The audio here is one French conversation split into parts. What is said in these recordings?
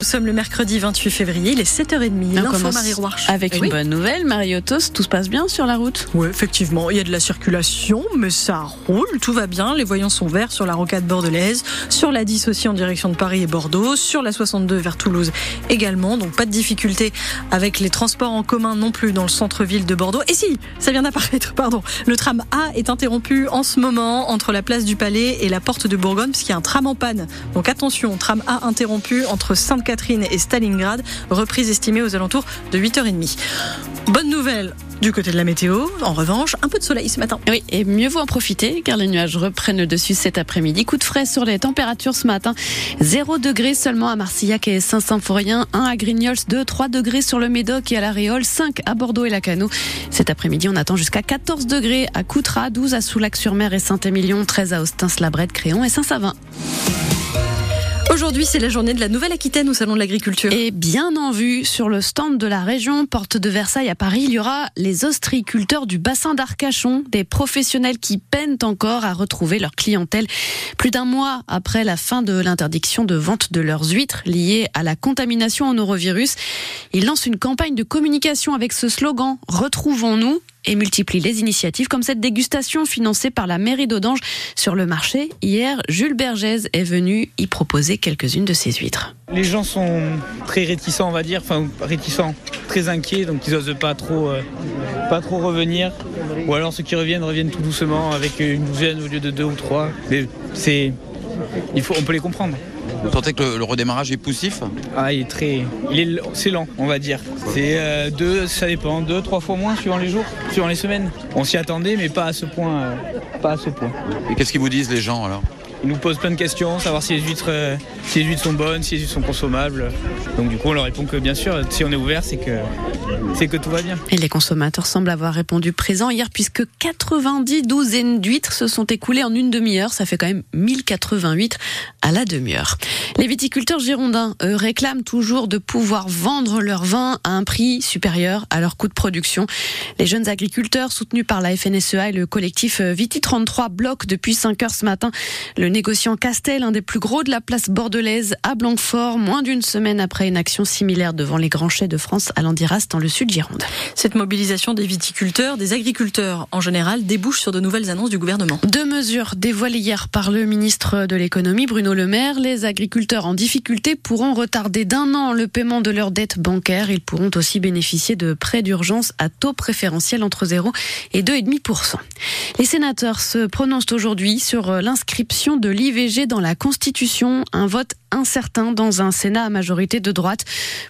Nous sommes le mercredi 28 février, il est 7h30. On L'info Marie Roarch. Avec Eh une bonne nouvelle, Mariotos, tout se passe bien sur la route? Oui, effectivement, il y a de la circulation, mais ça roule, tout va bien. Les voyants sont verts sur la rocade bordelaise, sur la 10 aussi en direction de Paris et Bordeaux, sur la 62 vers Toulouse également. Donc pas de difficulté avec les transports en commun non plus dans le centre-ville de Bordeaux. Et si, ça vient d'apparaître, pardon. Le tram A est interrompu en ce moment entre la place du Palais et la porte de Bourgogne, puisqu'il y a un tram en panne. Donc attention, tram A interrompu entre Sainte-Catherine et Stalingrad, reprise estimée aux alentours de 8h30. Bonne nouvelle du côté de la météo. En revanche, un peu de soleil ce matin. Oui, et mieux vaut en profiter car les nuages reprennent le dessus cet après-midi. Coup de frais sur les températures ce matin. 0 degrés seulement à Marcillac et Saint-Symphorien, 1 à Grignols, 2, 3 degrés sur le Médoc et à la Réole, 5 à Bordeaux et Lacano. Cet après-midi, on attend jusqu'à 14 degrés à Coutras, 12 à Soulac-sur-Mer et Saint-Émilion, 13 à Austin-Slabrette, Créon et Saint-Savin. Aujourd'hui, c'est la journée de la Nouvelle-Aquitaine au Salon de l'Agriculture. Et bien en vue, sur le stand de la région Porte de Versailles à Paris, il y aura les ostriculteurs du bassin d'Arcachon, des professionnels qui peinent encore à retrouver leur clientèle. Plus d'un mois après la fin de l'interdiction de vente de leurs huîtres liées à la contamination en norovirus, ils lancent une campagne de communication avec ce slogan Retrouvons-nous et multiplient les initiatives comme cette dégustation financée par la mairie d'Audange sur le marché. Hier, Jules Bergès est venu y proposer quelques-unes de ses huîtres. Les gens sont très réticents, on va dire, enfin réticents, très inquiets, donc ils osent pas trop, euh, pas trop revenir. Ou alors ceux qui reviennent reviennent tout doucement avec une douzaine au lieu de deux ou trois. C'est, il faut, on peut les comprendre. Vous sentez que le, le redémarrage est poussif Ah, il est très, il est, c'est lent, on va dire. C'est euh, deux, ça dépend, deux, trois fois moins suivant les jours, suivant les semaines. On s'y attendait, mais pas à ce point, euh, pas à ce point. Et qu'est-ce qu'ils vous disent les gens alors? Ils nous posent plein de questions, savoir si les huîtres, euh, si les huîtres sont bonnes, si les huîtres sont consommables. Donc du coup, on leur répond que bien sûr, si on est ouvert, c'est que, c'est que tout va bien. Et les consommateurs semblent avoir répondu présent hier puisque 90 douzaines d'huîtres se sont écoulées en une demi-heure. Ça fait quand même 1088 à la demi-heure. Les viticulteurs girondins, réclament toujours de pouvoir vendre leur vin à un prix supérieur à leur coût de production. Les jeunes agriculteurs soutenus par la FNSEA et le collectif Viti 33 bloquent depuis 5 heures ce matin le négociant Castel, un des plus gros de la place bordelaise à Blanquefort, moins d'une semaine après une action similaire devant les grands chais de France à Landiras dans le sud Gironde. Cette mobilisation des viticulteurs, des agriculteurs en général, débouche sur de nouvelles annonces du gouvernement. Deux mesures dévoilées hier par le ministre de l'économie Bruno Le Maire. Les agriculteurs en difficulté pourront retarder d'un an le paiement de leurs dettes bancaires. Ils pourront aussi bénéficier de prêts d'urgence à taux préférentiel entre 0 et 2,5%. Les sénateurs se prononcent aujourd'hui sur l'inscription de l'IVG dans la Constitution. Un vote incertain dans un Sénat à majorité de droite.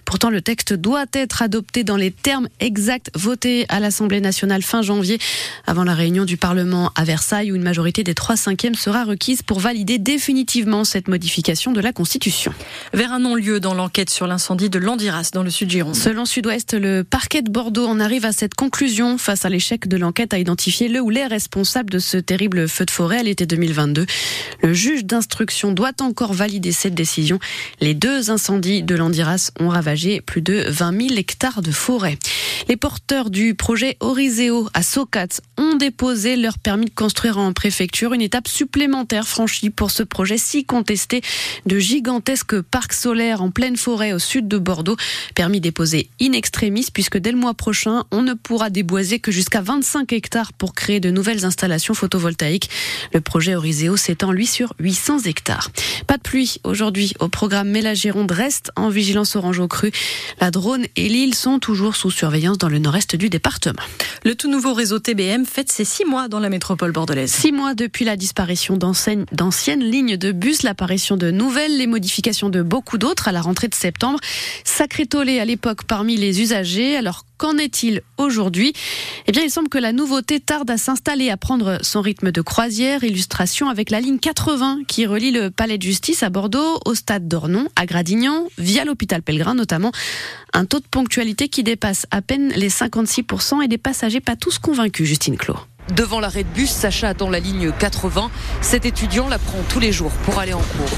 Pourtant, le texte doit être adopté dans les termes exacts votés à l'Assemblée nationale fin janvier, avant la réunion du Parlement à Versailles, où une majorité des trois cinquièmes sera requise pour valider définitivement cette modification de la Constitution. Vers un non-lieu dans l'enquête sur l'incendie de Landiras dans le sud Gironde. Selon Sud-Ouest, le parquet de Bordeaux en arrive à cette conclusion face à l'échec de l'enquête à identifier le ou les responsables de ce terrible feu de forêt à l'été 2022. Le juge d'instruction doit encore valider cette décision. Les deux incendies de Landiras ont ravagé plus de 20 000 hectares de forêt. Les porteurs du projet Oriseo à Socat ont déposé leur permis de construire en préfecture, une étape supplémentaire franchie pour ce projet si contesté de gigantesques parcs solaires en pleine forêt au sud de Bordeaux. Permis déposé in extremis puisque dès le mois prochain, on ne pourra déboiser que jusqu'à 25 hectares pour créer de nouvelles installations photovoltaïques. Le projet Oriseo s'étend lui sur 800 hectares. Pas de pluie aujourd'hui au programme mais la Gironde reste en vigilance orange au cru. La Drône et l'île sont toujours sous surveillance dans le nord-est du département. Le tout nouveau réseau TBM fête ses six mois dans la métropole bordelaise. Six mois depuis la disparition d'anciennes lignes de bus, l'apparition de nouvelles, les modifications de beaucoup d'autres à la rentrée de septembre. Sacré tollé à l'époque parmi les usagers. Alors qu'en est-il aujourd'hui Eh bien, il semble que la nouveauté tarde à s'installer, à prendre son rythme de croisière. Illustration avec la ligne 80 qui relie le palais de justice à Bordeaux au stade d'Ornon, à Gradignan, via l'hôpital Pellegrin notamment. Un taux de ponctualité qui dépasse à peine les 56% et des passagers pas tous convaincus, Justine Clos. Devant l'arrêt de bus, Sacha attend la ligne 80. Cet étudiant la prend tous les jours pour aller en cours.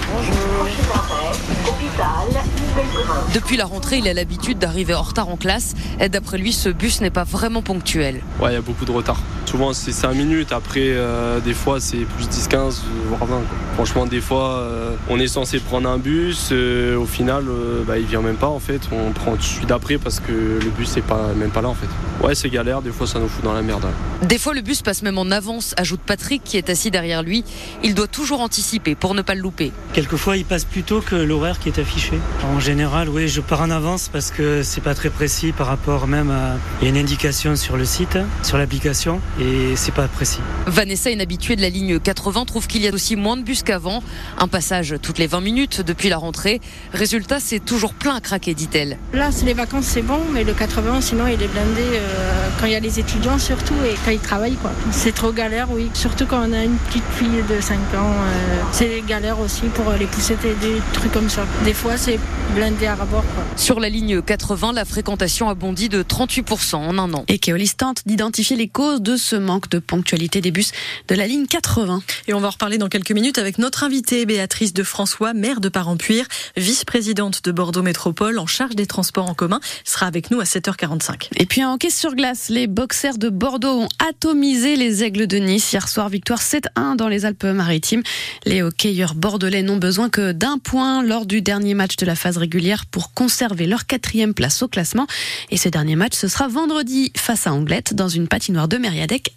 Depuis la rentrée, il a l'habitude d'arriver en retard en classe. Et D'après lui, ce bus n'est pas vraiment ponctuel. Ouais, il y a beaucoup de retard. Souvent c'est 5 minutes, après euh, des fois c'est plus 10-15, voire 20. Franchement des fois euh, on est censé prendre un bus, euh, au final bah, il vient même pas en fait, on prend celui d'après parce que le bus n'est pas, même pas là en fait. Ouais c'est galère, des fois ça nous fout dans la merde. Des fois le bus passe même en avance, ajoute Patrick qui est assis derrière lui. Il doit toujours anticiper pour ne pas le louper. Quelquefois il passe plus tôt que l'horaire qui est affiché. En général oui je pars en avance parce que c'est pas très précis par rapport même à... Il y a une indication sur le site, sur l'application et c'est pas précis. Vanessa, une habituée de la ligne 80, trouve qu'il y a aussi moins de bus qu'avant. Un passage toutes les 20 minutes depuis la rentrée. Résultat, c'est toujours plein à craquer, dit-elle. Là, c'est les vacances, c'est bon, mais le 80, sinon, il est blindé euh, quand il y a les étudiants surtout et quand ils travaillent. quoi. C'est trop galère, oui. Surtout quand on a une petite fille de 5 ans. Euh, c'est galère aussi pour les pousser des trucs comme ça. Des fois, c'est blindé à rabord. Sur la ligne 80, la fréquentation a bondi de 38% en un an. Et Keolis tente d'identifier les causes de ce manque de ponctualité des bus de la ligne 80. Et on va en reparler dans quelques minutes avec notre invitée Béatrice de François, maire de Parampuire, vice-présidente de Bordeaux Métropole en charge des transports en commun, sera avec nous à 7h45. Et puis en caisse sur glace, les boxers de Bordeaux ont atomisé les aigles de Nice hier soir, victoire 7-1 dans les Alpes-Maritimes. Les hockeyeurs bordelais n'ont besoin que d'un point lors du dernier match de la phase régulière pour conserver leur quatrième place au classement. Et ce dernier match, ce sera vendredi face à Anglette dans une patinoire de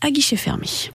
À guichet fermé.